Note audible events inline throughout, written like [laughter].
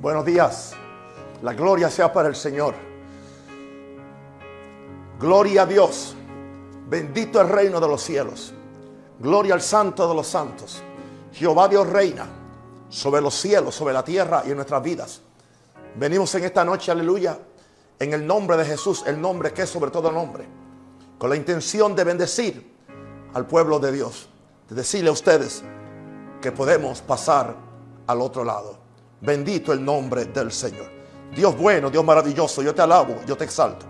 Buenos días. La gloria sea para el Señor. Gloria a Dios. Bendito el reino de los cielos. Gloria al santo de los santos. Jehová Dios reina sobre los cielos, sobre la tierra y en nuestras vidas. Venimos en esta noche, aleluya, en el nombre de Jesús, el nombre que es sobre todo nombre, con la intención de bendecir al pueblo de Dios, de decirle a ustedes que podemos pasar al otro lado. Bendito el nombre del Señor. Dios bueno, Dios maravilloso, yo te alabo, yo te exalto.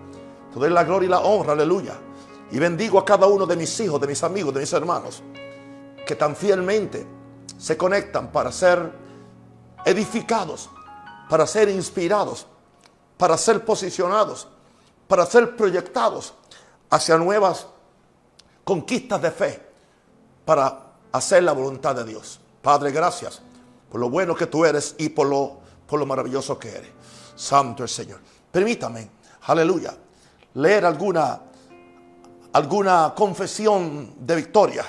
Te doy la gloria y la honra, aleluya. Y bendigo a cada uno de mis hijos, de mis amigos, de mis hermanos, que tan fielmente se conectan para ser edificados, para ser inspirados, para ser posicionados, para ser proyectados hacia nuevas conquistas de fe, para hacer la voluntad de Dios. Padre, gracias por lo bueno que tú eres y por lo, por lo maravilloso que eres. Santo el Señor. Permítame, aleluya, leer alguna, alguna confesión de victoria.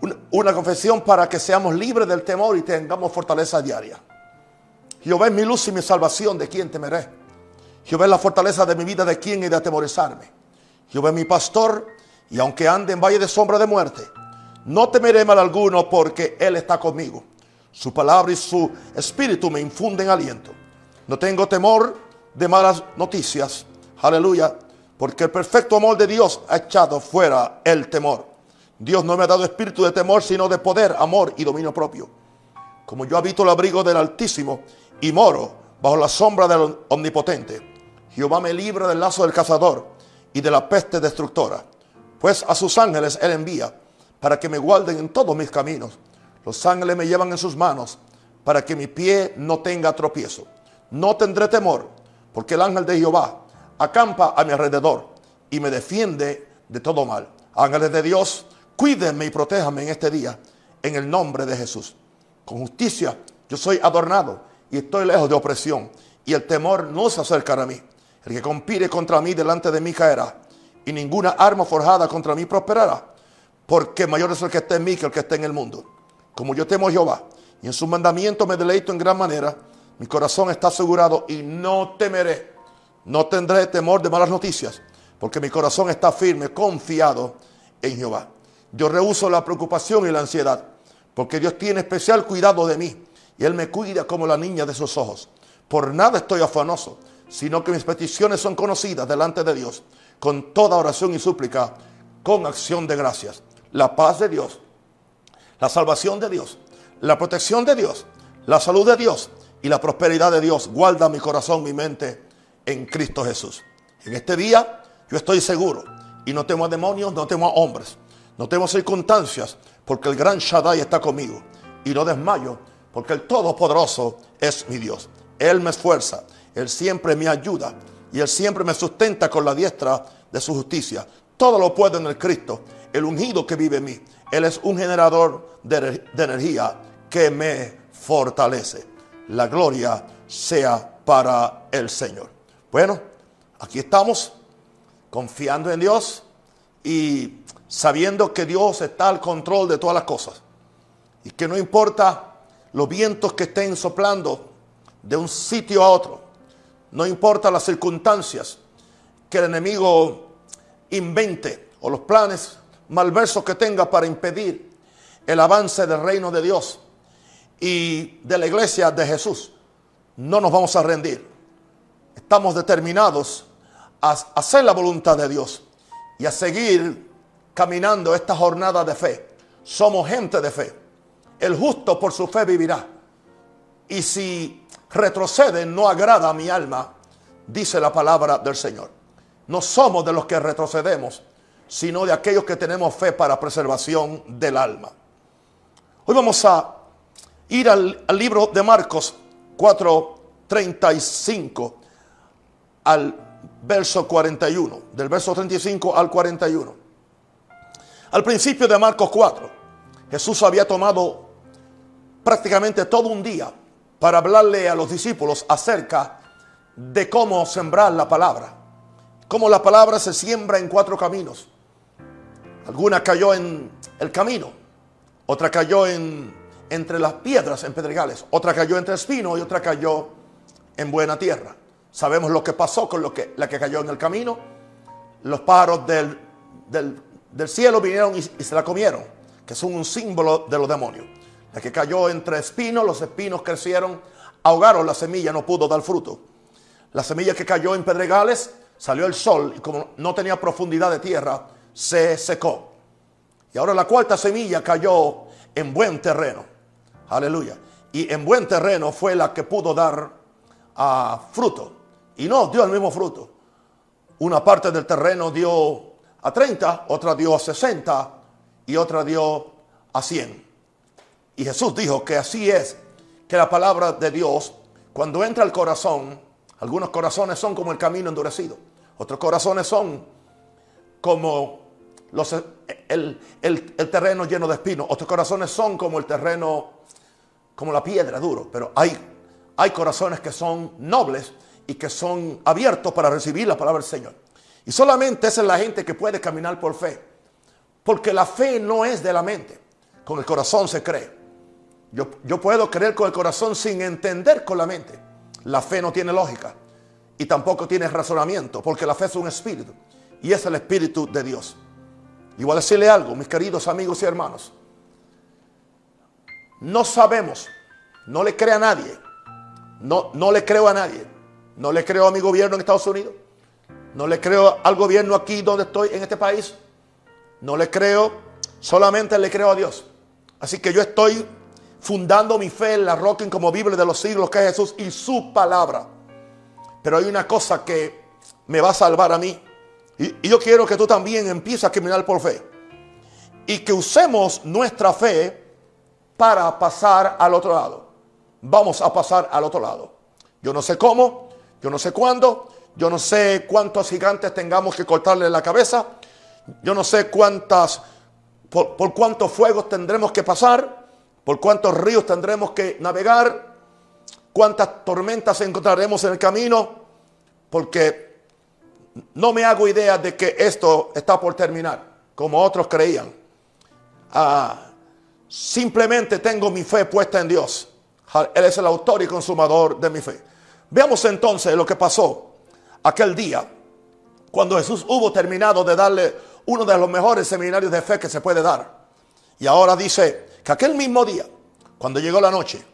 Una, una confesión para que seamos libres del temor y tengamos fortaleza diaria. Jehová es mi luz y mi salvación, ¿de quién temeré? Jehová es la fortaleza de mi vida, ¿de quién he de atemorizarme? Jehová es mi pastor, y aunque ande en valle de sombra de muerte, no temeré mal alguno porque Él está conmigo. Su palabra y su espíritu me infunden aliento. No tengo temor de malas noticias. Aleluya. Porque el perfecto amor de Dios ha echado fuera el temor. Dios no me ha dado espíritu de temor, sino de poder, amor y dominio propio. Como yo habito el abrigo del Altísimo y moro bajo la sombra del Omnipotente, Jehová me libra del lazo del cazador y de la peste destructora. Pues a sus ángeles Él envía para que me guarden en todos mis caminos. Los ángeles me llevan en sus manos para que mi pie no tenga tropiezo. No tendré temor, porque el ángel de Jehová acampa a mi alrededor y me defiende de todo mal. Ángeles de Dios, cuídenme y protéjanme en este día, en el nombre de Jesús. Con justicia yo soy adornado y estoy lejos de opresión, y el temor no se acercará a mí. El que compire contra mí delante de mí caerá, y ninguna arma forjada contra mí prosperará, porque mayor es el que está en mí que el que está en el mundo. Como yo temo a Jehová, y en sus mandamientos me deleito en gran manera, mi corazón está asegurado y no temeré, no tendré temor de malas noticias, porque mi corazón está firme, confiado en Jehová. Yo rehuso la preocupación y la ansiedad, porque Dios tiene especial cuidado de mí, y Él me cuida como la niña de sus ojos. Por nada estoy afanoso, sino que mis peticiones son conocidas delante de Dios, con toda oración y súplica, con acción de gracias. La paz de Dios, la salvación de Dios, la protección de Dios, la salud de Dios y la prosperidad de Dios guarda mi corazón, mi mente en Cristo Jesús. En este día yo estoy seguro y no temo a demonios, no temo a hombres, no temo a circunstancias, porque el gran Shaddai está conmigo y no desmayo, porque el Todopoderoso es mi Dios. Él me esfuerza, Él siempre me ayuda y Él siempre me sustenta con la diestra de su justicia. Todo lo puedo en el Cristo, el ungido que vive en mí. Él es un generador de, energía que me fortalece. La gloria sea para el Señor. Bueno, aquí estamos confiando en Dios y sabiendo que Dios está al control de todas las cosas. Y que no importa los vientos que estén soplando de un sitio a otro, no importa las circunstancias que el enemigo invente o los planes malversos que tenga para impedir el avance del reino de Dios y de la iglesia de Jesús. No nos vamos a rendir. Estamos determinados a hacer la voluntad de Dios y a seguir caminando esta jornada de fe. Somos gente de fe. El justo por su fe vivirá. Y si retrocede, no agrada a mi alma, dice la palabra del Señor. No somos de los que retrocedemos, sino de aquellos que tenemos fe para preservación del alma. Hoy vamos a ir al, libro de Marcos 4:35 al verso 41, del verso 35 al 41. Al principio de Marcos 4, Jesús había tomado prácticamente todo un día para hablarle a los discípulos acerca de cómo sembrar la palabra. Cómo la palabra se siembra en cuatro caminos. Alguna cayó en el camino, otra cayó en, entre las piedras en pedregales. Otra cayó entre espinos y otra cayó en buena tierra. Sabemos lo que pasó con lo que, la que cayó en el camino. Los pájaros del, del, cielo vinieron y, y, se la comieron, que son un símbolo de los demonios. La que cayó entre espinos, los espinos crecieron, ahogaron la semilla, no pudo dar fruto. La semilla que cayó en pedregales, salió el sol y como no tenía profundidad de tierra, se secó. Y ahora la cuarta semilla cayó en buen terreno. Aleluya. Y en buen terreno fue la que pudo dar a fruto. Y no dio el mismo fruto. Una parte del terreno dio a 30, otra dio a 60 y otra dio a 100. Y Jesús dijo que así es que la palabra de Dios, cuando entra al corazón, algunos corazones son como el camino endurecido, otros corazones son como los, el, el terreno lleno de espinos, otros corazones son como el terreno como la piedra duro, pero hay, hay corazones que son nobles y que son abiertos para recibir la palabra del Señor. Y solamente esa es la gente que puede caminar por fe. Porque la fe no es de la mente, con el corazón se cree. Yo, yo puedo creer con el corazón sin entender con la mente. La fe no tiene lógica y tampoco tiene razonamiento, porque la fe es un espíritu y es el espíritu de Dios. Y voy a decirle algo, mis queridos amigos y hermanos. No sabemos. No le creo a nadie. No, no le creo a nadie. No le creo a mi gobierno en Estados Unidos. No le creo al gobierno aquí donde estoy, en este país. No le creo. Solamente le creo a Dios. Así que yo estoy fundando mi fe en la roca incomovible de los siglos que es Jesús y su palabra. Pero hay una cosa que me va a salvar a mí. Y, yo quiero que tú también empieces a caminar por fe. Y que usemos nuestra fe para pasar al otro lado. Vamos a pasar al otro lado. Yo no sé cómo, yo no sé cuándo, yo no sé cuántos gigantes tengamos que cortarle la cabeza, yo no sé cuántas, por, por cuántos fuegos tendremos que pasar, por cuántos ríos tendremos que navegar, cuántas tormentas encontraremos en el camino, porque no me hago idea de que esto está por terminar, como otros creían. Ah, Simplemente tengo mi fe puesta en Dios. Él es el autor y consumador de mi fe. Veamos entonces lo que pasó aquel día cuando Jesús hubo terminado de darle uno de los mejores seminarios de fe que se puede dar. Y ahora dice que aquel mismo día, cuando llegó la noche,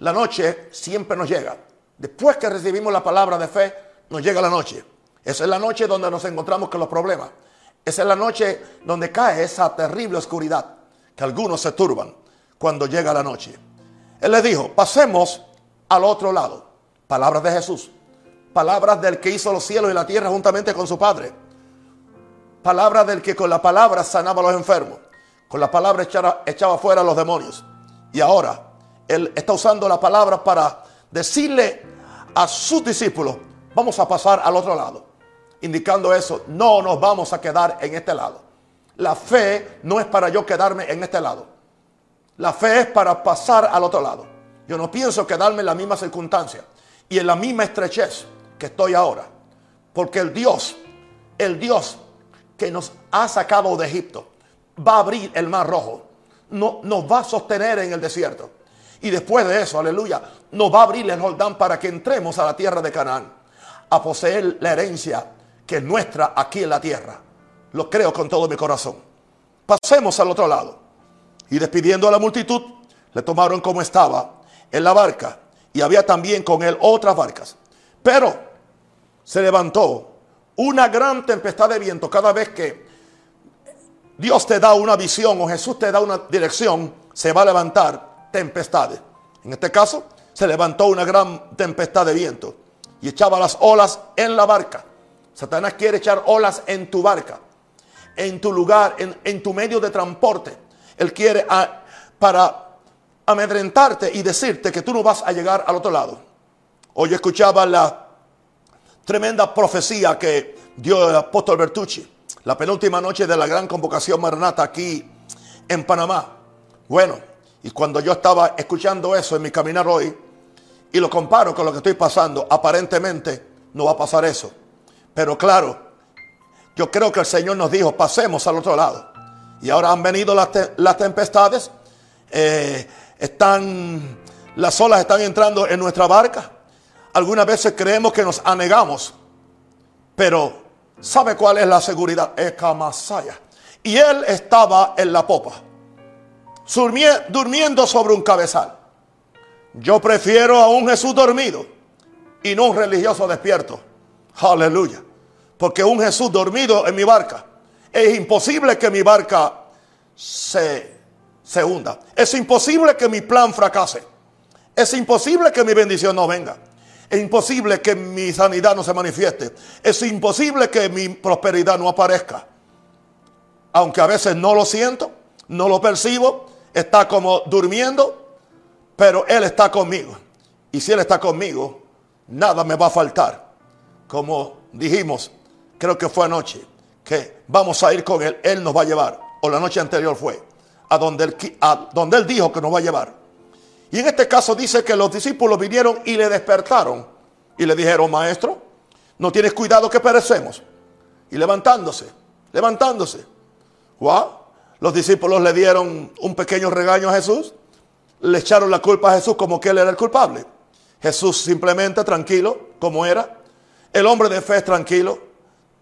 la noche siempre nos llega. Después que recibimos la palabra de fe, nos llega la noche. Esa es la noche donde nos encontramos con los problemas. Esa es la noche donde cae esa terrible oscuridad que algunos se turban cuando llega la noche. Él les dijo, pasemos al otro lado. Palabras de Jesús. Palabras del que hizo los cielos y la tierra juntamente con su Padre. Palabras del que con la palabra sanaba a los enfermos. Con la palabra echaba, fuera a los demonios. Y ahora Él está usando la palabra para decirle a sus discípulos, vamos a pasar al otro lado. Indicando eso, no nos vamos a quedar en este lado. La fe no es para yo quedarme en este lado. La fe es para pasar al otro lado. Yo no pienso quedarme en la misma circunstancia y en la misma estrechez que estoy ahora. Porque el Dios, el Dios que nos ha sacado de Egipto, va a abrir el mar rojo. No, nos va a sostener en el desierto. Y después de eso, aleluya, nos va a abrir el Jordán para que entremos a la tierra de Canaán. A poseer la herencia que es nuestra aquí en la tierra. Lo creo con todo mi corazón. Pasemos al otro lado. Y despidiendo a la multitud, le tomaron como estaba en la barca. Y había también con él otras barcas. Pero se levantó una gran tempestad de viento cada vez que Dios te da una visión o Jesús te da una dirección, se va a levantar tempestades. En este caso, se levantó una gran tempestad de viento y echaba las olas en la barca. Satanás quiere echar olas en tu barca en tu lugar, en, tu medio de transporte. Él quiere para amedrentarte y decirte que tú no vas a llegar al otro lado. Hoy escuchaba la tremenda profecía que dio el apóstol Bertucci, la penúltima noche de la gran convocación maranata aquí en Panamá. Bueno, y cuando yo estaba escuchando eso en mi caminar hoy, y lo comparo con lo que estoy pasando, aparentemente no va a pasar eso. Pero claro, yo creo que el Señor nos dijo, pasemos al otro lado. Y ahora han venido las, tempestades. Eh, Están, las olas están entrando en nuestra barca. Algunas veces creemos que nos anegamos, pero ¿sabe cuál es la seguridad? Masaya. Y él estaba en la popa, durmiendo sobre un cabezal. Yo prefiero a un Jesús dormido y no un religioso despierto. Aleluya. Porque un Jesús dormido en mi barca. Es imposible que mi barca se, se hunda. Es imposible que mi plan fracase. Es imposible que mi bendición no venga. Es imposible que mi sanidad no se manifieste. Es imposible que mi prosperidad no aparezca. Aunque a veces no lo siento, no lo percibo, está como durmiendo, pero Él está conmigo. Y si Él está conmigo, nada me va a faltar. Como dijimos, creo que fue anoche, que vamos a ir con Él, Él nos va a llevar. O la noche anterior fue, a donde Él, a donde él dijo que nos va a llevar. Y en este caso dice que los discípulos vinieron y le despertaron y le dijeron, maestro, no tienes cuidado que perecemos. Y levantándose, levantándose. Wow. Los discípulos le dieron un pequeño regaño a Jesús, le echaron la culpa a Jesús como que él era el culpable. Jesús simplemente tranquilo, como era. El hombre de fe es tranquilo,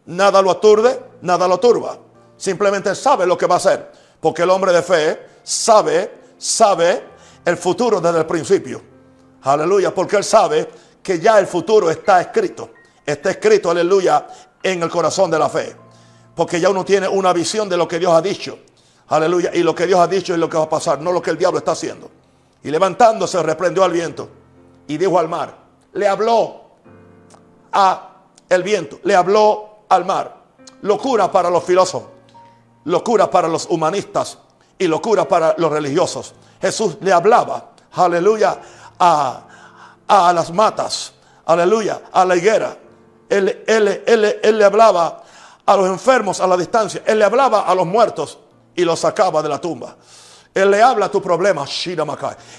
nada lo aturde, nada lo turba. Simplemente sabe lo que va a hacer, porque el hombre de fe sabe, sabe el futuro desde el principio. Aleluya, porque él sabe que ya el futuro está escrito. Está escrito, aleluya, en el corazón de la fe. Porque ya uno tiene una visión de lo que Dios ha dicho. Aleluya. Y lo que Dios ha dicho es lo que va a pasar, no lo que el diablo está haciendo. Y levantándose, reprendió al viento y dijo al mar. Le habló a el viento, le habló al mar. Locura para los filósofos, locura para los humanistas y locura para los religiosos. Jesús le hablaba, aleluya, a, a las matas, aleluya, a la higuera. Él, él, él, él, le hablaba a los enfermos a la distancia. Él le hablaba a los muertos y los sacaba de la tumba. Él le habla a tu problema,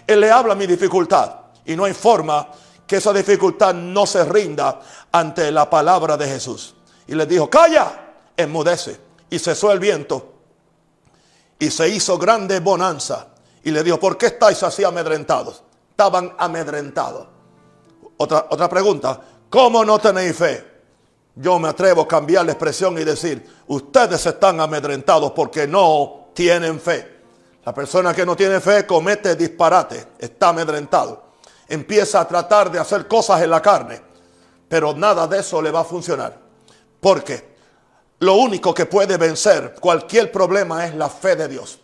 Él le habla a mi dificultad. Y no hay forma que esa dificultad no se rinda ante la palabra de Jesús. Y le dijo, calla, enmudece. Y cesó el viento. Y se hizo grande bonanza. Y le dijo, ¿por qué estáis así amedrentados? Estaban amedrentados. Otra, otra pregunta, ¿cómo no tenéis fe? Yo me atrevo a cambiar la expresión y decir, ustedes están amedrentados porque no tienen fe. La persona que no tiene fe comete disparate, está amedrentado. Empieza a tratar de hacer cosas en la carne, pero nada de eso le va a funcionar. Porque lo único que puede vencer cualquier problema es la fe de Dios.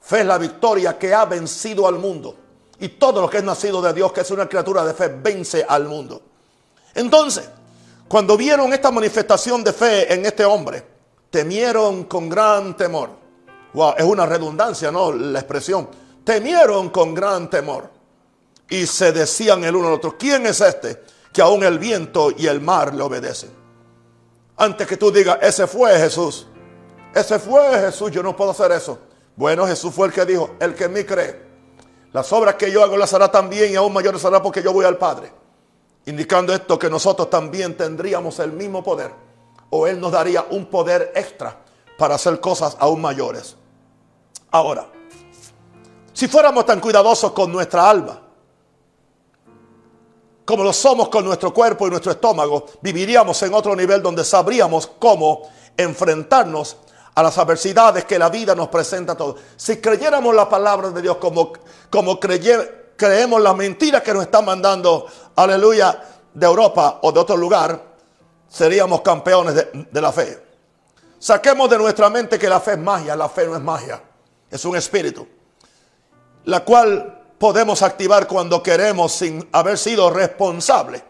Fe es la victoria que ha vencido al mundo. Y todo lo que es nacido de Dios, que es una criatura de fe, vence al mundo. Entonces, cuando vieron esta manifestación de fe en este hombre, temieron con gran temor. Wow, es una redundancia, ¿no? La expresión. Temieron con gran temor. Y se decían el uno al otro, ¿quién es este que aún el viento y el mar le obedecen? Antes que tú digas, ese fue Jesús. Ese fue Jesús, yo no puedo hacer eso. Bueno, Jesús fue el que dijo, el que en mí cree. Las obras que yo hago las hará también y aún mayores hará porque yo voy al Padre indicando esto que nosotros también tendríamos el mismo poder o Él nos daría un poder extra para hacer cosas aún mayores. Ahora, si fuéramos tan cuidadosos con nuestra alma, como lo somos con nuestro cuerpo y nuestro estómago, viviríamos en otro nivel donde sabríamos cómo enfrentarnos a las adversidades que la vida nos presenta a todos. Si creyéramos la palabra de Dios como, como creemos las mentiras que nos están mandando aleluya, de Europa o de otro lugar, seríamos campeones de, la fe. Saquemos de nuestra mente que la fe es magia, la fe no es magia, es un espíritu, la cual podemos activar cuando queremos sin haber sido responsables,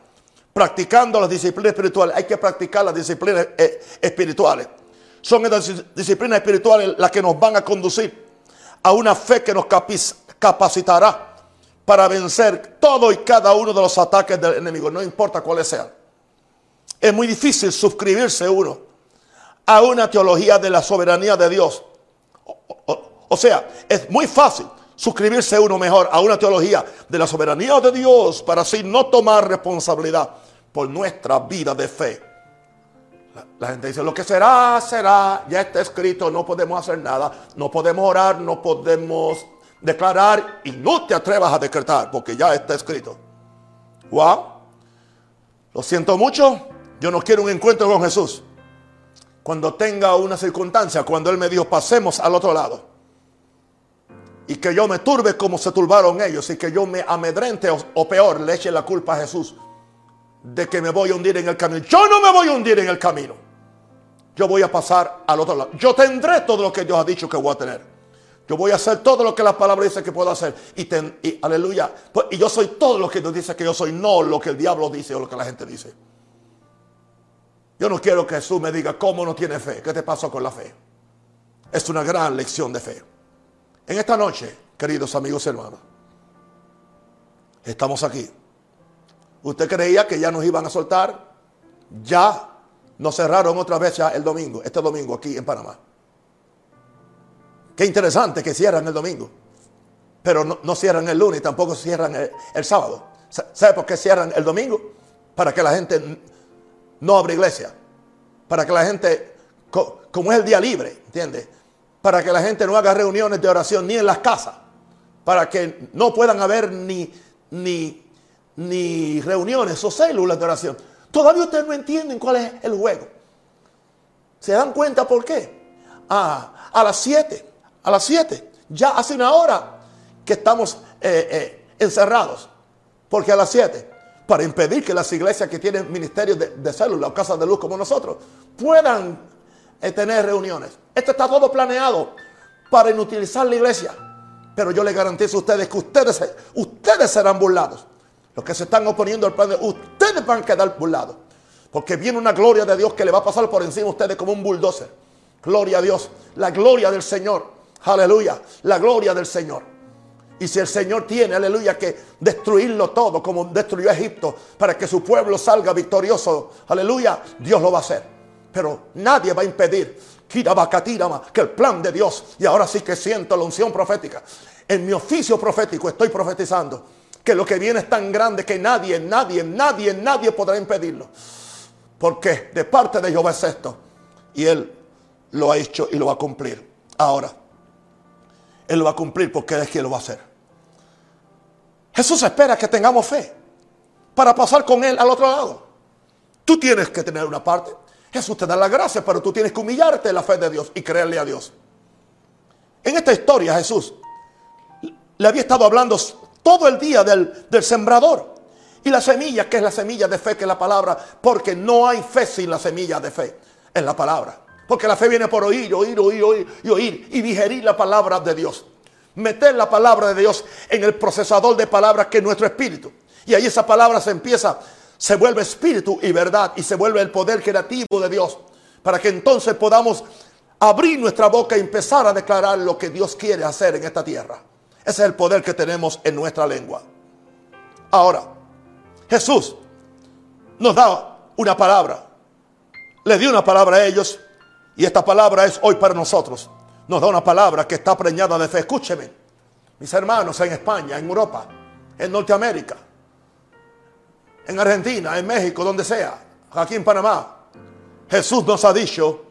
practicando las disciplinas espirituales. Hay que practicar las disciplinas eh, espirituales. Son estas disciplinas espirituales las que nos van a conducir a una fe que nos capacitará para vencer todo y cada uno de los ataques del enemigo, no importa cuáles sean. Es muy difícil suscribirse uno a una teología de la soberanía de Dios. O, sea, es muy fácil suscribirse uno mejor a una teología de la soberanía de Dios para así no tomar responsabilidad por nuestra vida de fe. La, gente dice, lo que será, será, ya está escrito, no podemos hacer nada, no podemos orar, no podemos declarar y no te atrevas a decretar porque ya está escrito. Wow. Lo siento mucho. Yo no quiero un encuentro con Jesús. Cuando tenga una circunstancia, cuando Él me dijo, pasemos al otro lado. Y que yo me turbe como se turbaron ellos y que yo me amedrente o, peor, le eche la culpa a Jesús de que me voy a hundir en el camino. Yo no me voy a hundir en el camino. Yo voy a pasar al otro lado. Yo tendré todo lo que Dios ha dicho que voy a tener. Yo voy a hacer todo lo que la palabra dice que puedo hacer. Y, aleluya. Pues, y yo soy todo lo que Dios dice que yo soy, no lo que el diablo dice o lo que la gente dice. Yo no quiero que Jesús me diga cómo no tiene fe. ¿Qué te pasó con la fe? Es una gran lección de fe. En esta noche, queridos amigos y hermanos, estamos aquí. Usted creía que ya nos iban a soltar. Ya nos cerraron otra vez ya el domingo, este domingo aquí en Panamá. Qué interesante que cierran el domingo. Pero no, cierran el lunes, tampoco cierran el, sábado. ¿Sabe por qué cierran el domingo? Para que la gente no abra iglesia. Para que la gente, como es el día libre, ¿entiende? Para que la gente no haga reuniones de oración ni en las casas. Para que no puedan haber ni, ni, ni reuniones o células de oración. Todavía ustedes no entienden cuál es el juego. ¿Se dan cuenta por qué? Ah, a las 7 a las 7. Ya hace una hora que estamos eh, eh, encerrados. Porque a las 7, para impedir que las iglesias que tienen ministerios de, de célula o casas de luz como nosotros puedan eh, tener reuniones. Esto está todo planeado para inutilizar la iglesia. Pero yo les garantizo a ustedes que ustedes, ustedes serán burlados. Los que se están oponiendo al plan de ustedes van a quedar burlados. Porque viene una gloria de Dios que le va a pasar por encima a ustedes como un bulldozer. Gloria a Dios. La gloria del Señor. Aleluya. La gloria del Señor. Y si el Señor tiene, aleluya, que destruirlo todo como destruyó Egipto para que su pueblo salga victorioso, aleluya, Dios lo va a hacer. Pero nadie va a impedir que el plan de Dios, y ahora sí que siento la unción profética, en mi oficio profético estoy profetizando que lo que viene es tan grande que nadie, nadie, nadie, nadie podrá impedirlo. Porque de parte de Jehová es esto. Y Él lo ha hecho y lo va a cumplir. Ahora, él lo va a cumplir porque Él es quien lo va a hacer. Jesús espera que tengamos fe para pasar con Él al otro lado. Tú tienes que tener una parte. Jesús te da la gracia, pero tú tienes que humillarte en la fe de Dios y creerle a Dios. En esta historia Jesús le había estado hablando todo el día del, del sembrador. Y la semilla, que es la semilla de fe, que es la palabra, porque no hay fe sin la semilla de fe, en la palabra. Porque la fe viene por oír, oír, oír, oír y oír y digerir la palabra de Dios. Meter la palabra de Dios en el procesador de palabras que es nuestro espíritu. Y ahí esa palabra se empieza, se vuelve espíritu y verdad y se vuelve el poder creativo de Dios. Para que entonces podamos abrir nuestra boca y empezar a declarar lo que Dios quiere hacer en esta tierra. Ese es el poder que tenemos en nuestra lengua. Ahora, Jesús nos da una palabra. Le dio una palabra a ellos y esta palabra es hoy para nosotros. Nos da una palabra que está preñada de fe. Escúcheme, mis hermanos en España, en Europa, en Norteamérica, en Argentina, en México, donde sea, aquí en Panamá. Jesús nos ha dicho,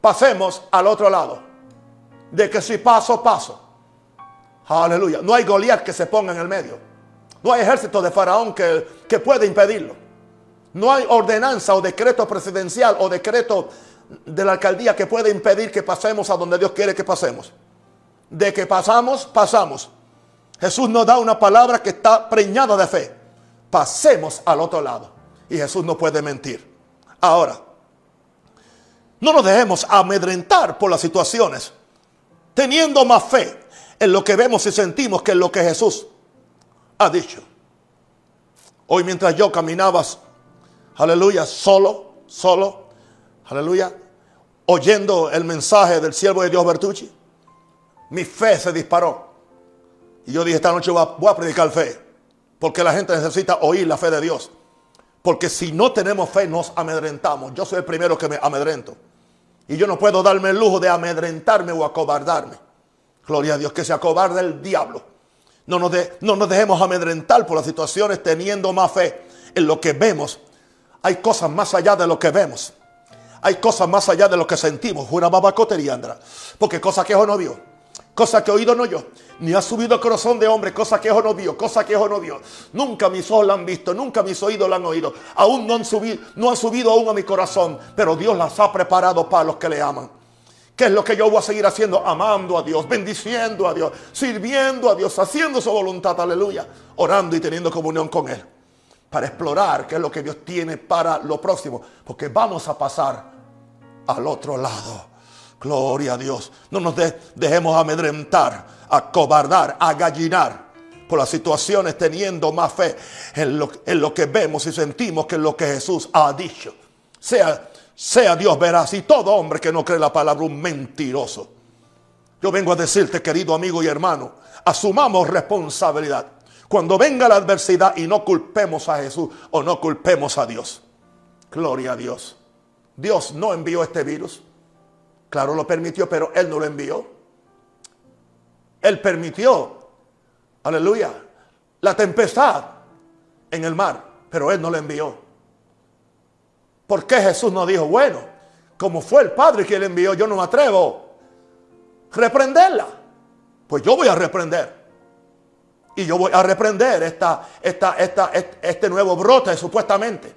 pasemos al otro lado. De que si paso, paso. Aleluya. No hay Goliat que se ponga en el medio. No hay ejército de Faraón que, que pueda impedirlo. No hay ordenanza o decreto presidencial o decreto de la alcaldía que puede impedir que pasemos a donde Dios quiere que pasemos. De que pasamos, pasamos. Jesús nos da una palabra que está preñada de fe. Pasemos al otro lado. Y Jesús no puede mentir. Ahora, no nos dejemos amedrentar por las situaciones, teniendo más fe en lo que vemos y sentimos que en lo que Jesús ha dicho. Hoy mientras yo caminaba, aleluya, solo, solo, aleluya, oyendo el mensaje del siervo de Dios Bertucci, mi fe se disparó. Y yo dije, esta noche voy a, predicar fe, porque la gente necesita oír la fe de Dios. Porque si no tenemos fe, nos amedrentamos. Yo soy el primero que me amedrento. Y yo no puedo darme el lujo de amedrentarme o acobardarme. Gloria a Dios, que se acobarde el diablo. No nos, no nos dejemos amedrentar por las situaciones teniendo más fe en lo que vemos. Hay cosas más allá de lo que vemos. Hay cosas más allá de lo que sentimos. Una babacotería, Andra. Porque cosas que ojo no vio, cosa que oído no yo, ni ha subido corazón de hombre, cosa que ojo no vio, cosa que ojo no vio. Nunca mis ojos la han visto, nunca mis oídos la han oído. Aún no han subido, no han subido aún a mi corazón, pero Dios las ha preparado para los que le aman. ¿Qué es lo que yo voy a seguir haciendo? Amando a Dios, bendiciendo a Dios, sirviendo a Dios, haciendo su voluntad, aleluya, orando y teniendo comunión con Él. Para explorar qué es lo que Dios tiene para lo próximo. Porque vamos a pasar al otro lado. Gloria a Dios. No nos dejemos amedrentar, acobardar, agallinar por las situaciones teniendo más fe en lo, en lo que vemos y sentimos que es lo que Jesús ha dicho. Sea, sea Dios veraz y todo hombre que no cree la palabra un mentiroso. Yo vengo a decirte, querido amigo y hermano, asumamos responsabilidad. Cuando venga la adversidad y no culpemos a Jesús o no culpemos a Dios. Gloria a Dios. Dios no envió este virus. Claro, lo permitió, pero Él no lo envió. Él permitió, aleluya, la tempestad en el mar, pero Él no lo envió. ¿Por qué Jesús no dijo, bueno, como fue el Padre que le envió, yo no me atrevo a reprenderla? Pues yo voy a reprender. Y yo voy a reprender esta, esta, esta, este nuevo brote supuestamente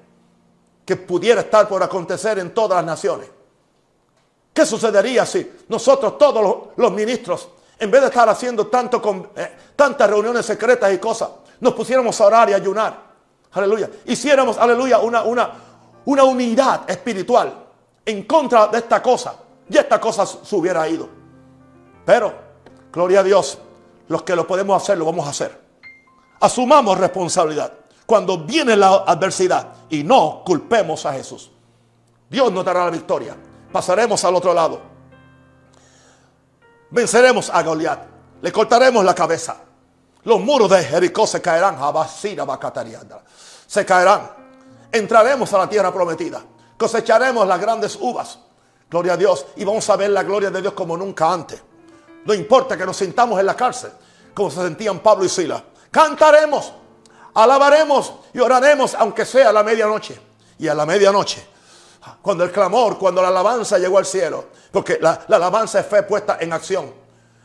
que pudiera estar por acontecer en todas las naciones. ¿Qué sucedería si nosotros, todos los, ministros, en vez de estar haciendo tanto con, eh, tantas reuniones secretas y cosas, nos pusiéramos a orar y ayunar? Aleluya. Hiciéramos, aleluya, una, una, una unidad espiritual en contra de esta cosa. Y esta cosa se hubiera ido. Pero, gloria a Dios, los que lo podemos hacer, lo vamos a hacer. Asumamos responsabilidad cuando viene la adversidad y no culpemos a Jesús. Dios nos dará la victoria pasaremos al otro lado. Venceremos a Goliat. Le cortaremos la cabeza. Los muros de Jericó se caerán. Se caerán. Entraremos a la tierra prometida. Cosecharemos las grandes uvas. Gloria a Dios. Y vamos a ver la gloria de Dios como nunca antes. No importa que nos sintamos en la cárcel. Como se sentían Pablo y Sila. Cantaremos. Alabaremos y oraremos aunque sea a la medianoche. Y a la medianoche cuando el clamor, cuando la alabanza llegó al cielo, porque la, alabanza es fe puesta en acción.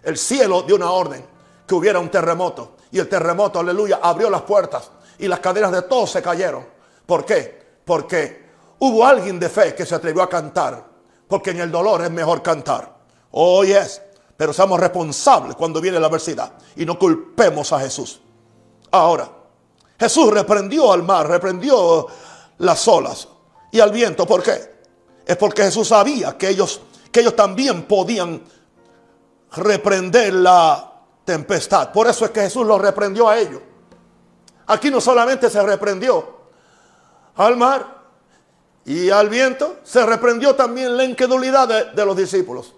El cielo dio una orden que hubiera un terremoto. Y el terremoto, aleluya, abrió las puertas y las cadenas de todos se cayeron. ¿Por qué? Porque hubo alguien de fe que se atrevió a cantar. Porque en el dolor es mejor cantar. Oh, yes. Pero seamos responsables cuando viene la adversidad y no culpemos a Jesús. Ahora, Jesús reprendió al mar, reprendió las olas y al viento. ¿Por qué? Es porque Jesús sabía que ellos, que ellos también podían reprender la tempestad. Por eso es que Jesús los reprendió a ellos. Aquí no solamente se reprendió al mar y al viento, se reprendió también la incredulidad de, de los discípulos.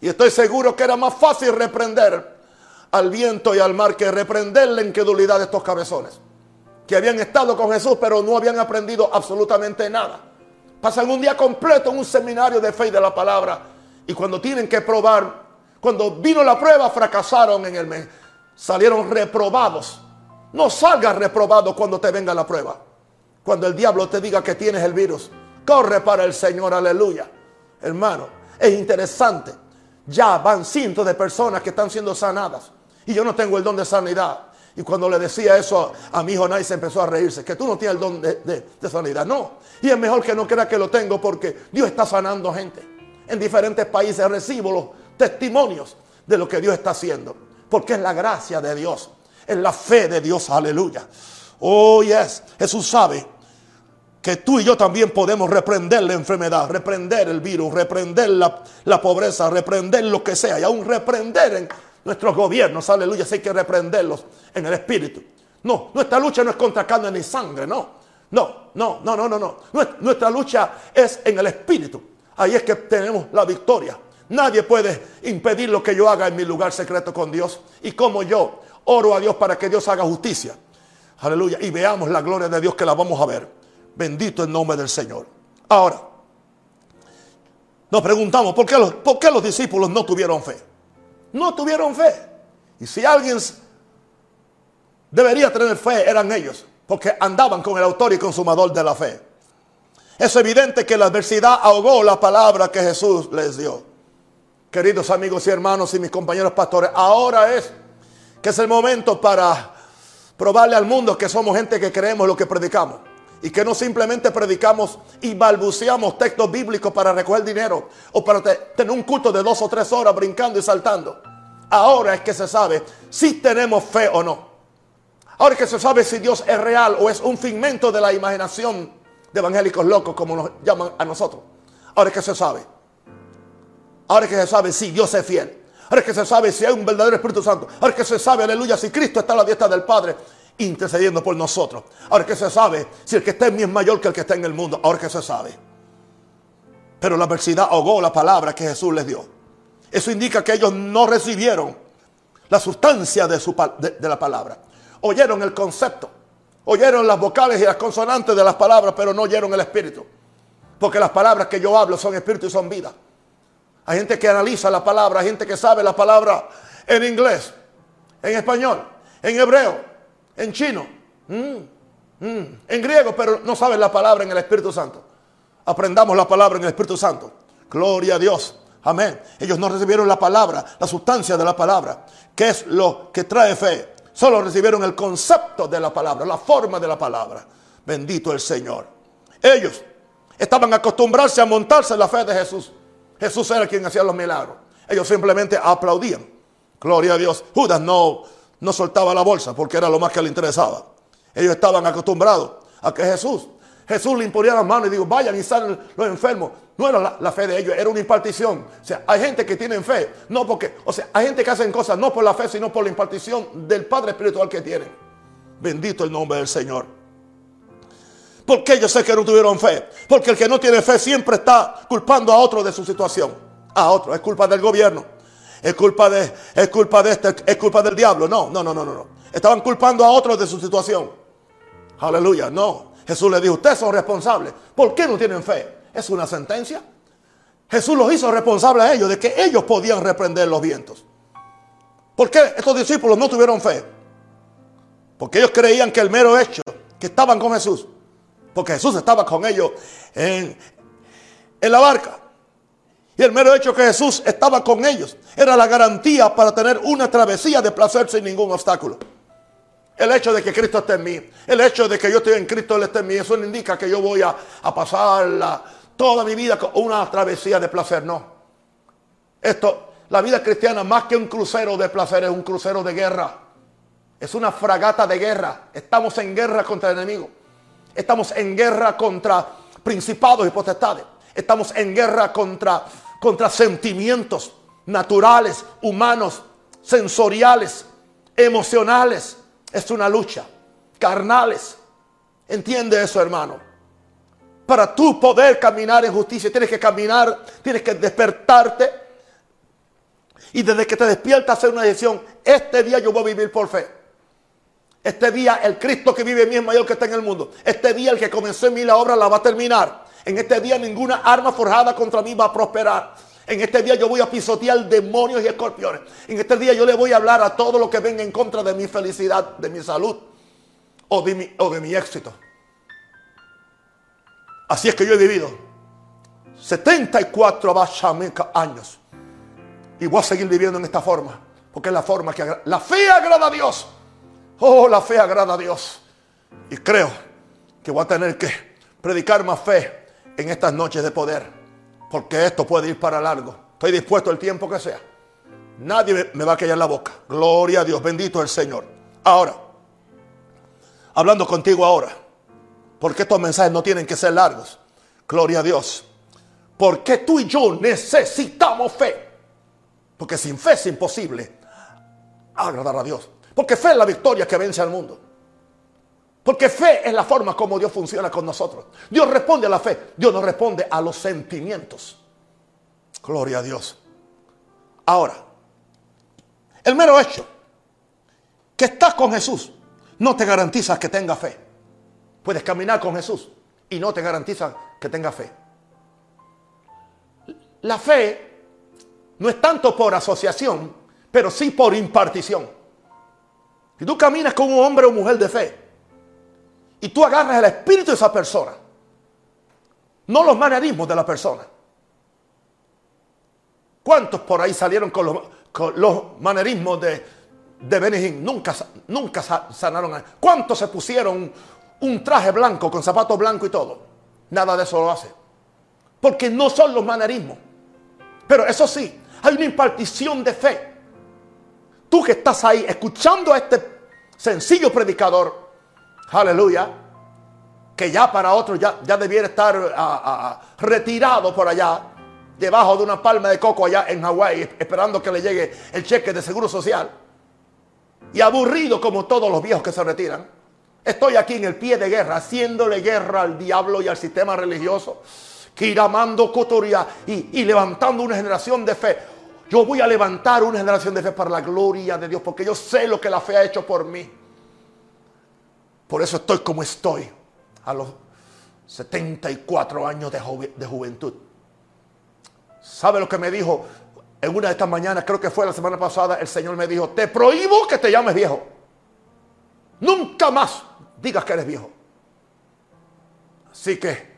Y estoy seguro que era más fácil reprender al viento y al mar que reprender la incredulidad de estos cabezones que habían estado con Jesús, pero no habían aprendido absolutamente nada. Pasan un día completo en un seminario de fe y de la palabra. Y cuando tienen que probar, cuando vino la prueba, fracasaron en el mes. Salieron reprobados. No salgas reprobado cuando te venga la prueba. Cuando el diablo te diga que tienes el virus. Corre para el Señor, aleluya. Hermano, es interesante. Ya van cientos de personas que están siendo sanadas. Y yo no tengo el don de sanidad. Y cuando le decía eso a, mi hijo Nay se empezó a reírse, que tú no tienes el don de, sanidad. No, y es mejor que no crea que lo tengo porque Dios está sanando gente. En diferentes países recibo los testimonios de lo que Dios está haciendo. Porque es la gracia de Dios, es la fe de Dios, aleluya. Oh, yes, Jesús sabe que tú y yo también podemos reprender la enfermedad, reprender el virus, reprender la, la pobreza, reprender lo que sea y aún reprender en nuestros gobiernos, aleluya, hay que reprenderlos en el espíritu. No, nuestra lucha no es contra carne ni sangre, no. No, no, no, no, no, no. Nuestra lucha es en el espíritu. Ahí es que tenemos la victoria. Nadie puede impedir lo que yo haga en mi lugar secreto con Dios. Y como yo oro a Dios para que Dios haga justicia. Aleluya. Y veamos la gloria de Dios que la vamos a ver. Bendito el nombre del Señor. Ahora, nos preguntamos, ¿por qué los, por qué los discípulos no tuvieron fe? No tuvieron fe. Y si alguien debería tener fe, eran ellos, porque andaban con el autor y consumador de la fe. Es evidente que la adversidad ahogó la palabra que Jesús les dio. Queridos amigos y hermanos y mis compañeros pastores, ahora es que es el momento para probarle al mundo que somos gente que creemos lo que predicamos. Y que no simplemente predicamos y balbuceamos textos bíblicos para recoger dinero o para tener un culto de dos o tres horas brincando y saltando. Ahora es que se sabe si tenemos fe o no. Ahora es que se sabe si Dios es real o es un figmento de la imaginación de evangélicos locos como nos llaman a nosotros. Ahora es que se sabe. Ahora es que se sabe si Dios es fiel. Ahora es que se sabe si hay un verdadero Espíritu Santo. Ahora es que se sabe, aleluya, si Cristo está a la diestra del Padre intercediendo por nosotros. Ahora que se sabe si el que está en mí es mayor que el que está en el mundo. Ahora que se sabe. Pero la adversidad ahogó la palabra que Jesús les dio. Eso indica que ellos no recibieron la sustancia de, su, de la palabra. Oyeron el concepto. Oyeron las vocales y las consonantes de las palabras, pero no oyeron el espíritu. Porque las palabras que yo hablo son espíritu y son vida. Hay gente que analiza la palabra, hay gente que sabe la palabra en inglés, en español, en hebreo, en chino, mm, mm, en griego, pero no sabe la palabra en el Espíritu Santo. Aprendamos la palabra en el Espíritu Santo. Gloria a Dios. Amén. Ellos no recibieron la palabra, la sustancia de la palabra, que es lo que trae fe. Solo recibieron el concepto de la palabra, la forma de la palabra. Bendito el Señor. Ellos estaban acostumbrados a montarse en la fe de Jesús. Jesús era quien hacía los milagros. Ellos simplemente aplaudían. Gloria a Dios. Judas no, no soltaba la bolsa porque era lo más que le interesaba. Ellos estaban acostumbrados a que Jesús, Jesús le imponía las manos y dijo, vayan y salen los enfermos. No era la, fe de ellos, era una impartición. O sea, hay gente que tiene fe, no porque, o sea, hay gente que hacen cosas no por la fe, sino por la impartición del Padre Espiritual que tienen. Bendito el nombre del Señor. ¿Por qué yo sé que no tuvieron fe? Porque el que no tiene fe siempre está culpando a otro de su situación. A otro. Es culpa del gobierno. Es culpa de, es culpa de este, es culpa del diablo. No, no, no, no, no. Estaban culpando a otros de su situación. Aleluya. No. Jesús le dijo, ustedes son responsables. ¿Por qué no tienen fe? ¿Es una sentencia? Jesús los hizo responsables a ellos de que ellos podían reprender los vientos. ¿Por qué estos discípulos no tuvieron fe? Porque ellos creían que el mero hecho que estaban con Jesús porque Jesús estaba con ellos en, la barca. Y el mero hecho que Jesús estaba con ellos era la garantía para tener una travesía de placer sin ningún obstáculo. El hecho de que Cristo esté en mí, el hecho de que yo estoy en Cristo, Él esté en mí, eso no indica que yo voy a, a pasar toda mi vida con una travesía de placer, no. Esto, la vida cristiana, más que un crucero de placer, es un crucero de guerra. Es una fragata de guerra. Estamos en guerra contra el enemigo. Estamos en guerra contra principados y potestades. Estamos en guerra contra, contra sentimientos naturales, humanos, sensoriales, emocionales. Es una lucha. Carnales. Entiende eso, hermano. Para tú poder caminar en justicia, tienes que caminar, tienes que despertarte. Y desde que te despiertas, hacer una decisión. Este día yo voy a vivir por fe. Este día el Cristo que vive en mí es mayor que está en el mundo. Este día el que comenzó en mí la obra la va a terminar. En este día ninguna arma forjada contra mí va a prosperar. En este día yo voy a pisotear demonios y escorpiones. En este día yo le voy a hablar a todo lo que venga en contra de mi felicidad, de mi salud o de mi, o de mi éxito. Así es que yo he vivido 74 años. Y voy a seguir viviendo en esta forma. Porque es la forma que la fe agrada a Dios. Oh, la fe agrada a Dios. Y creo que voy a tener que predicar más fe en estas noches de poder. Porque esto puede ir para largo. Estoy dispuesto el tiempo que sea. Nadie me va a callar la boca. Gloria a Dios. Bendito el Señor. Ahora, hablando contigo ahora. Porque estos mensajes no tienen que ser largos. Gloria a Dios. Porque tú y yo necesitamos fe. Porque sin fe es imposible agradar a Dios. Porque fe es la victoria que vence al mundo. Porque fe es la forma como Dios funciona con nosotros. Dios responde a la fe. Dios no responde a los sentimientos. Gloria a Dios. Ahora, el mero hecho que estás con Jesús no te garantiza que tenga fe. Puedes caminar con Jesús y no te garantiza que tenga fe. La fe no es tanto por asociación, pero sí por impartición. Si tú caminas con un hombre o mujer de fe y tú agarras el espíritu de esa persona, no los manerismos de la persona, ¿Cuántos por ahí salieron con los, manerismos de, de? Nunca, nunca sanaron. A, ¿Cuántos se pusieron un traje blanco con zapatos blancos y todo? Nada de eso lo hace. Porque no son los manerismos. Pero eso sí, hay una impartición de fe. Tú que estás ahí escuchando a este sencillo predicador, aleluya, que ya para otros ya, ya debiera estar retirado por allá, debajo de una palma de coco allá en Hawái, esperando que le llegue el cheque de seguro social. Y aburrido como todos los viejos que se retiran. Estoy aquí en el pie de guerra, haciéndole guerra al diablo y al sistema religioso, kiramando cotoria y, y levantando una generación de fe. Yo voy a levantar una generación de fe para la gloria de Dios, porque yo sé lo que la fe ha hecho por mí. Por eso estoy como estoy a los 74 años de, de juventud. ¿Sabe lo que me dijo en una de estas mañanas? Creo que fue la semana pasada. El Señor me dijo, te prohíbo que te llames viejo. Nunca más digas que eres viejo. Así que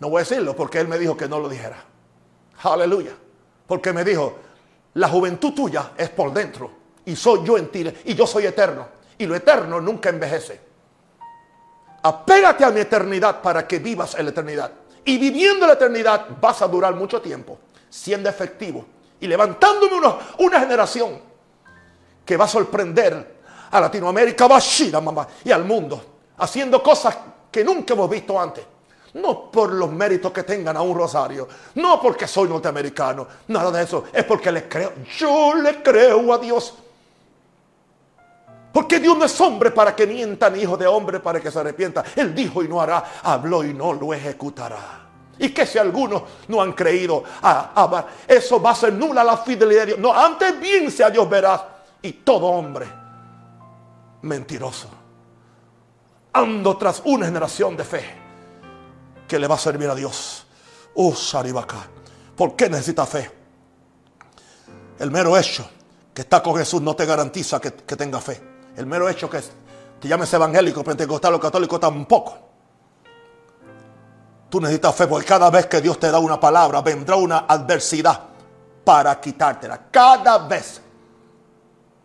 no voy a decirlo porque Él me dijo que no lo dijera. Aleluya. Porque me dijo, la juventud tuya es por dentro y soy yo en ti y yo soy eterno. Y lo eterno nunca envejece. Apégate a mi eternidad para que vivas en la eternidad. Y viviendo la eternidad vas a durar mucho tiempo, siendo efectivo y levantándome una, generación que va a sorprender a Latinoamérica, mamá, y al mundo, haciendo cosas que nunca hemos visto antes. No por los méritos que tengan a un rosario, no porque soy norteamericano, nada de eso, es porque le creo, yo le creo a Dios. Porque Dios no es hombre para que mienta, ni hijo de hombre para que se arrepienta. Él dijo y no hará, habló y no lo ejecutará. Y que si algunos no han creído, a, eso va a ser nula la fidelidad de Dios. No, antes bien sea Dios verás. Y todo hombre mentiroso. Ando tras una generación de fe que le va a servir a Dios. Oh, Saribaca. ¿Por qué necesita fe? El mero hecho que está con Jesús no te garantiza que tenga fe. El mero hecho que te llames evangélico, pentecostal o católico tampoco. Tú necesitas fe porque cada vez que Dios te da una palabra vendrá una adversidad para quitártela. Cada vez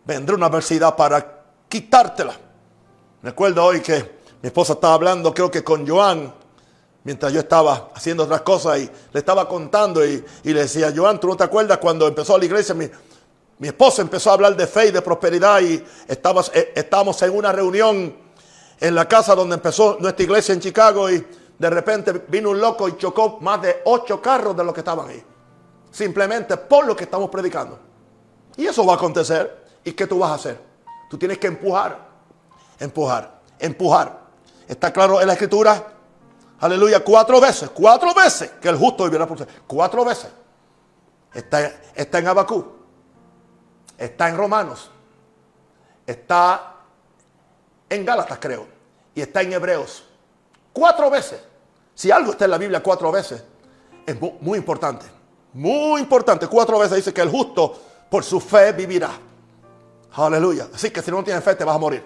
vendrá una adversidad para quitártela. Recuerdo hoy que mi esposa estaba hablando, creo que con Joan, mientras yo estaba haciendo otras cosas y le estaba contando y, le decía, Joan, ¿tú no te acuerdas cuando empezó la iglesia? Mi esposa empezó a hablar de fe y de prosperidad y estábamos, eh, estábamos en una reunión en la casa donde empezó nuestra iglesia en Chicago y de repente vino un loco y chocó más de ocho carros de los que estaban ahí. Simplemente por lo que estamos predicando. Y eso va a acontecer. ¿Y qué tú vas a hacer? Tú tienes que empujar, empujar, empujar. ¿Está claro en la escritura? Aleluya, cuatro veces, cuatro veces que el justo vivirá por ser. Cuatro veces. Está, está en Abacú está en Romanos, está en Gálatas, creo, y está en Hebreos. Cuatro veces. Si algo está en la Biblia cuatro veces, es muy importante. Muy importante. Cuatro veces dice que el justo por su fe vivirá. Aleluya. Así que si no tienes fe te vas a morir.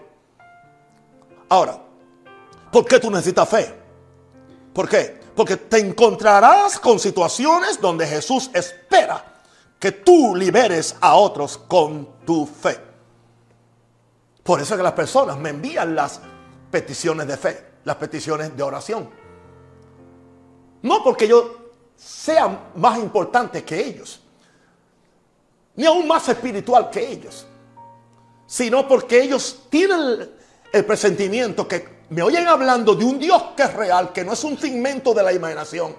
Ahora, ¿por qué tú necesitas fe? ¿Por qué? Porque te encontrarás con situaciones donde Jesús espera que tú liberes a otros con tu fe. Por eso es que las personas me envían las peticiones de fe, las peticiones de oración. No porque yo sea más importante que ellos, ni aún más espiritual que ellos, sino porque ellos tienen el presentimiento que me oyen hablando de un Dios que es real, que no es un segmento de la imaginación.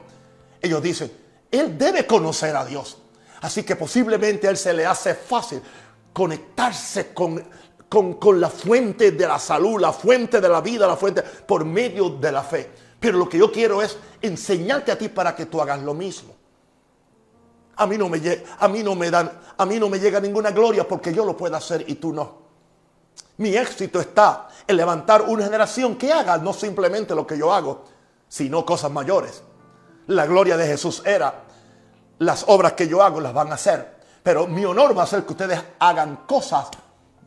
Ellos dicen, Él debe conocer a Dios. Así que posiblemente a él se le hace fácil conectarse con, con, la fuente de la salud, la fuente de la vida, la fuente por medio de la fe. Pero lo que yo quiero es enseñarte a ti para que tú hagas lo mismo. A mí no me, a mí no me dan, a mí no me llega ninguna gloria porque yo lo puedo hacer y tú no. Mi éxito está en levantar una generación que haga no simplemente lo que yo hago, sino cosas mayores. La gloria de Jesús era las obras que yo hago las van a hacer. Pero mi honor va a ser que ustedes hagan cosas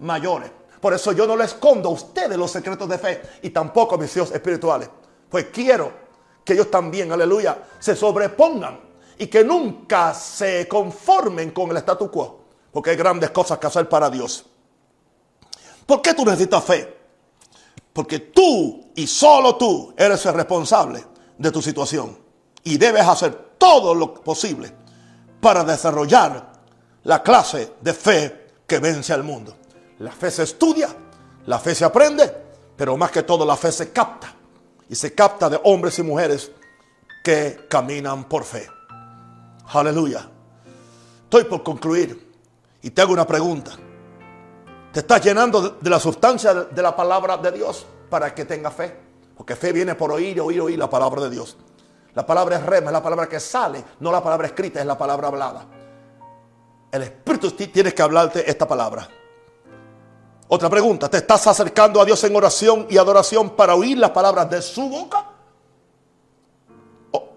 mayores. Por eso yo no les escondo a ustedes los secretos de fe y tampoco a mis hijos espirituales. Pues quiero que ellos también, aleluya, se sobrepongan y que nunca se conformen con el statu quo, porque hay grandes cosas que hacer para Dios. ¿Por qué tú necesitas fe? Porque tú y solo tú eres el responsable de tu situación y debes hacer todo lo posible para desarrollar la clase de fe que vence al mundo. La fe se estudia, la fe se aprende, pero más que todo la fe se capta. Y se capta de hombres y mujeres que caminan por fe. Aleluya. Estoy por concluir y te hago una pregunta. ¿Te estás llenando de la sustancia de la palabra de Dios para que tenga fe? Porque fe viene por oír, oír, oír la palabra de Dios. La palabra es rema, es la palabra que sale, no la palabra escrita, es la palabra hablada. El Espíritu tiene que hablarte esta palabra. Otra pregunta, ¿te estás acercando a Dios en oración y adoración para oír las palabras de su boca?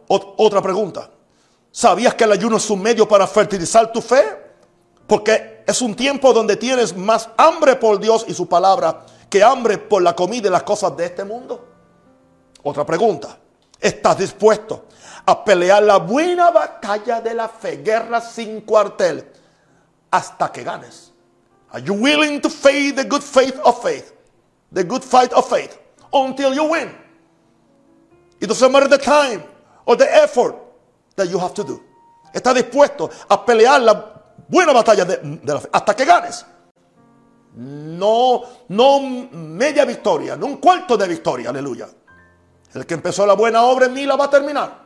otra pregunta, ¿sabías que el ayuno es un medio para fertilizar tu fe? Porque es un tiempo donde tienes más hambre por Dios y su palabra que hambre por la comida y las cosas de este mundo. Otra pregunta, ¿estás dispuesto a pelear la buena batalla de la fe, guerra sin cuartel, hasta que ganes? Are you willing to fight the good faith of faith? The good fight of faith until you win. It doesn't matter the time or the effort that you have to do. Está dispuesto a pelear la buena batalla de, de la fe hasta que ganes. No, no media victoria, no un cuarto de victoria, aleluya. El que empezó la buena obra en mí la va a terminar.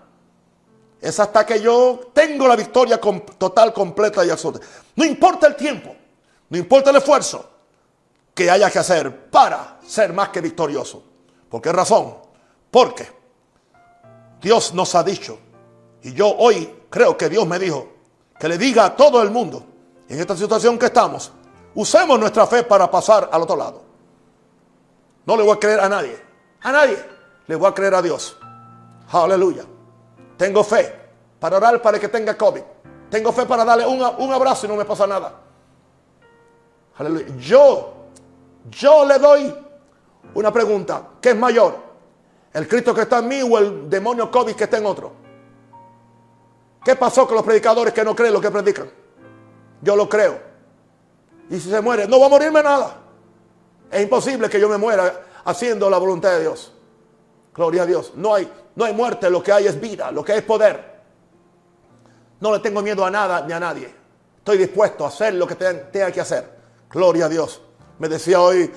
Es hasta que yo tengo la victoria total, completa y absoluta. No importa el tiempo. No importa el esfuerzo que haya que hacer para ser más que victorioso. ¿Por qué razón? Porque Dios nos ha dicho, y yo hoy creo que Dios me dijo, que le diga a todo el mundo, en esta situación que estamos, usemos nuestra fe para pasar al otro lado. No le voy a creer a nadie, a nadie, le voy a creer a Dios. Aleluya. Tengo fe para orar para que tenga COVID. Tengo fe para darle un, un abrazo y no me pasa nada. Yo, yo le doy una pregunta. ¿Qué es mayor? ¿El Cristo que está en mí o el demonio COVID que está en otro? ¿Qué pasó con los predicadores que no creen lo que predican? Yo lo creo. Y si se muere, no va a morirme nada. Es imposible que yo me muera haciendo la voluntad de Dios. Gloria a Dios. No hay, no hay muerte, lo que hay es vida, lo que hay es poder. No le tengo miedo a nada ni a nadie. Estoy dispuesto a hacer lo que tenga que hacer. Gloria a Dios. Me decía hoy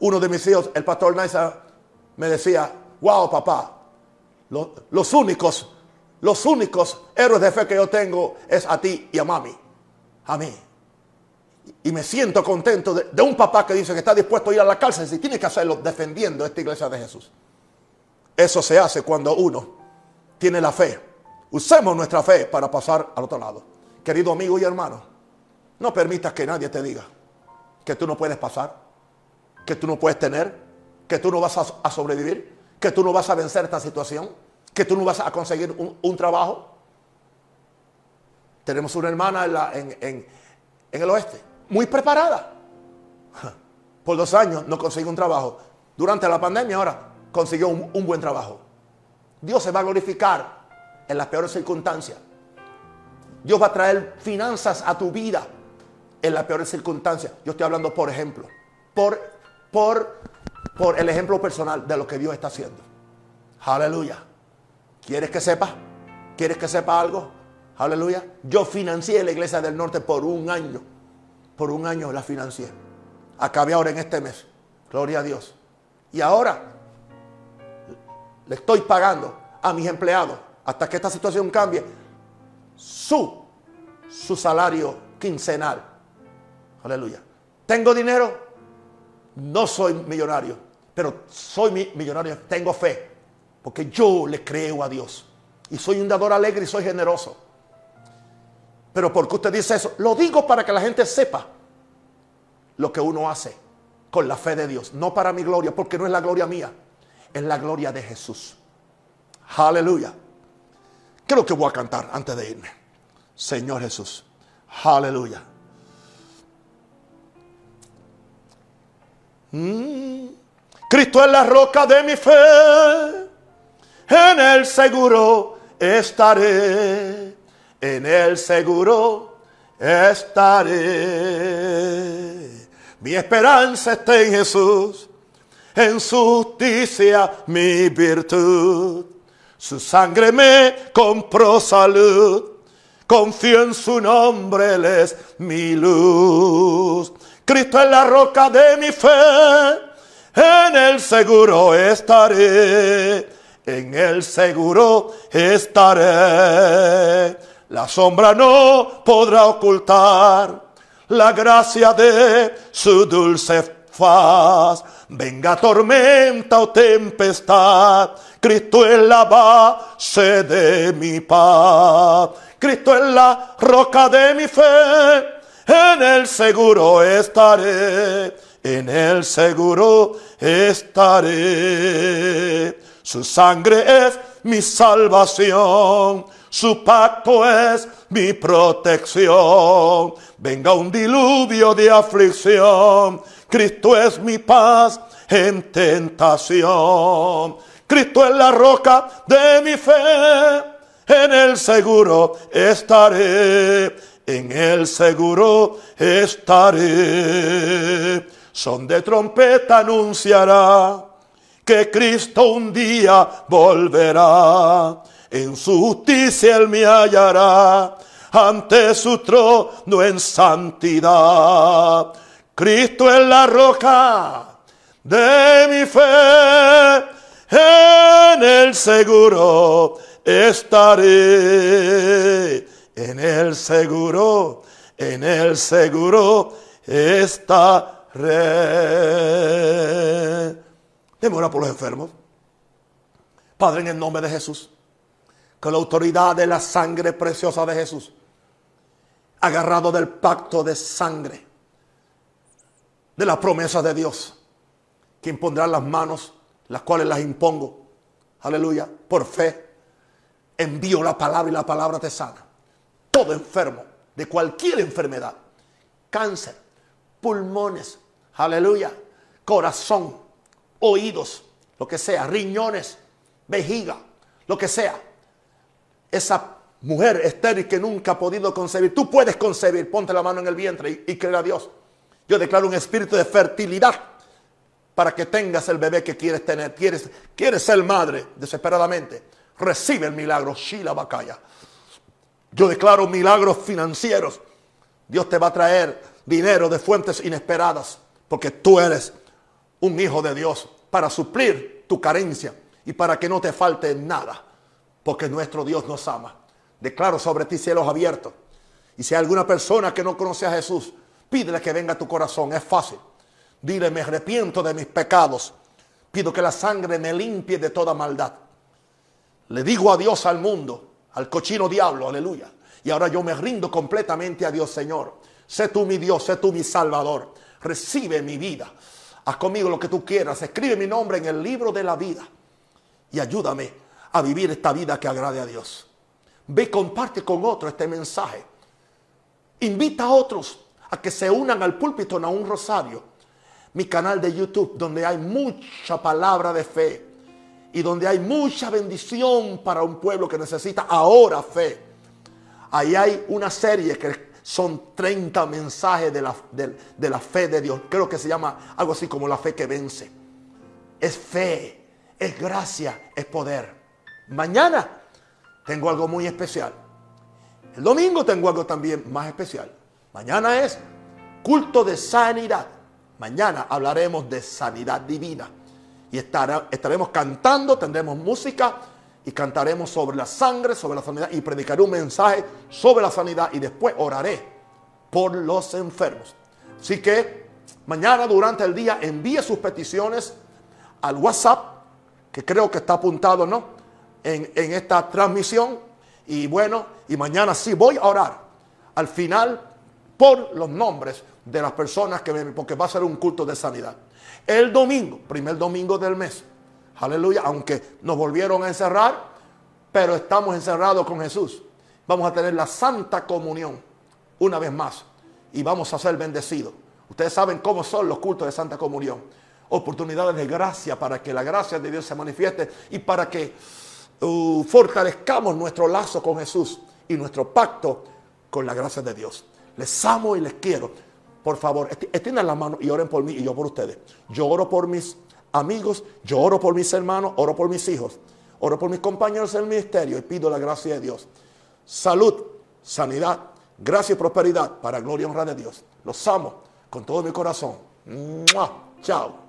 uno de mis hijos, el pastor Naisa, me decía, wow papá, los, únicos, los únicos héroes de fe que yo tengo es a ti y a mami. A mí. Y me siento contento de, de, un papá que dice que está dispuesto a ir a la cárcel si tiene que hacerlo defendiendo esta iglesia de Jesús. Eso se hace cuando uno tiene la fe. Usemos nuestra fe para pasar al otro lado. Querido amigo y hermano, no permitas que nadie te diga que tú no puedes pasar, que tú no puedes tener, que tú no vas a, sobrevivir, que tú no vas a vencer esta situación, que tú no vas a conseguir un, trabajo. Tenemos una hermana en, el oeste, muy preparada. [laughs] Por dos años no consiguió un trabajo. Durante la pandemia ahora consiguió un, buen trabajo. Dios se va a glorificar en las peores circunstancias. Dios va a traer finanzas a tu vida en las peores circunstancias. Yo estoy hablando, por ejemplo, por, por, por el ejemplo personal de lo que Dios está haciendo. Aleluya. ¿Quieres que sepa? ¿Quieres que sepa algo? Aleluya. Yo financié la iglesia del norte por un año. Por un año la financié. Acabé ahora en este mes. Gloria a Dios. Y ahora le estoy pagando a mis empleados hasta que esta situación cambie su, su salario quincenal. Aleluya. ¿Tengo dinero? No soy millonario, pero soy millonario, tengo fe, porque yo le creo a Dios. Y soy un dador alegre y soy generoso. Pero porque usted dice eso, lo digo para que la gente sepa lo que uno hace con la fe de Dios. No para mi gloria, porque no es la gloria mía, es la gloria de Jesús. Aleluya. Creo que voy a cantar antes de irme. Señor Jesús. Aleluya. Mm. Cristo es la roca de mi fe, en el seguro estaré. en el seguro estaré. Mi esperanza está en Jesús, en su justicia mi virtud. Su sangre me compró salud. Confío en su nombre, Él es mi luz. Cristo es la roca de mi fe. En el seguro estaré. En el seguro estaré. La sombra no podrá ocultar la gracia de su dulce faz. Venga tormenta o tempestad, Cristo es la base de mi paz. Cristo es la roca de mi fe, en el seguro estaré, en el seguro estaré. Su sangre es mi salvación, su pacto es mi protección. Venga un diluvio de aflicción, Cristo es mi paz en tentación. Cristo es la roca de mi fe. En el seguro estaré. En el seguro estaré. Son de trompeta anunciará que Cristo un día volverá. En su justicia él me hallará ante su trono en santidad. Cristo es la roca de mi fe en el seguro estaré. En el seguro, en el seguro estaré. Demora por los enfermos. Padre, en el nombre de Jesús, con la autoridad de la sangre preciosa de Jesús, agarrado del pacto de sangre, de la promesa de Dios, que impondrá las manos las cuales las impongo, aleluya, por fe, envío la palabra y la palabra te sana. Todo enfermo, de cualquier enfermedad, cáncer, pulmones, aleluya, corazón, oídos, lo que sea, riñones, vejiga, lo que sea. Esa mujer estéril que nunca ha podido concebir, tú puedes concebir, ponte la mano en el vientre y, y a Dios. Yo declaro un espíritu de fertilidad para que tengas el bebé que quieres tener. Quieres, quieres ser madre desesperadamente. Recibe el milagro, Shila Bakaya. Yo declaro milagros financieros. Dios te va a traer dinero de fuentes inesperadas porque tú eres un hijo de Dios para suplir tu carencia y para que no te falte nada, porque nuestro Dios nos ama. Declaro sobre ti cielos abiertos. Y si hay alguna persona que no conoce a Jesús, pídele que venga tu corazón, es fácil. Dile, me arrepiento de mis pecados. Pido que la sangre me limpie de toda maldad. Le digo adiós al mundo, al cochino diablo, aleluya. Y ahora yo me rindo completamente a Dios, Señor. Sé tú mi Dios, sé tú mi Salvador. Recibe mi vida. Haz conmigo lo que tú quieras. Escribe mi nombre en el libro de la vida. Y ayúdame a vivir esta vida que agrade a Dios. Ve, comparte con otros este mensaje. Invita a otros a que se unan al púlpito en un rosario mi canal de YouTube, donde hay mucha palabra de fe y donde hay mucha bendición para un pueblo que necesita ahora fe. Ahí hay una serie que son 30 mensajes de la, de, la fe de Dios. Creo que se llama algo así como la fe que vence. Es fe, es gracia, es poder. Mañana tengo algo muy especial. El domingo tengo algo también más especial. Mañana es culto de sanidad. Mañana hablaremos de sanidad divina. Y estaremos cantando, tendremos música y cantaremos sobre la sangre, sobre la sanidad y predicaré un mensaje sobre la sanidad y después oraré por los enfermos. Así que mañana durante el día envíe sus peticiones al WhatsApp, que creo que está apuntado, ¿no? En, en esta transmisión. Y bueno, y mañana sí voy a orar al final por los nombres de las personas que ven, porque va a ser un culto de sanidad. El domingo, primer domingo del mes, aleluya, aunque nos volvieron a encerrar, pero estamos encerrados con Jesús. Vamos a tener la santa comunión una vez más y vamos a ser bendecidos. Ustedes saben cómo son los cultos de santa comunión. Oportunidades de gracia para que la gracia de Dios se manifieste y para que uh, fortalezcamos nuestro lazo con Jesús y nuestro pacto con la gracia de Dios. Les amo y les quiero. Por favor, extiendan la mano y oren por mí y yo por ustedes. Yo oro por mis amigos, yo oro por mis hermanos, oro por mis hijos, oro por mis compañeros del ministerio y pido la gracia de Dios. Salud, sanidad, gracia y prosperidad para gloria y honra de Dios. Los amo con todo mi corazón. Chao.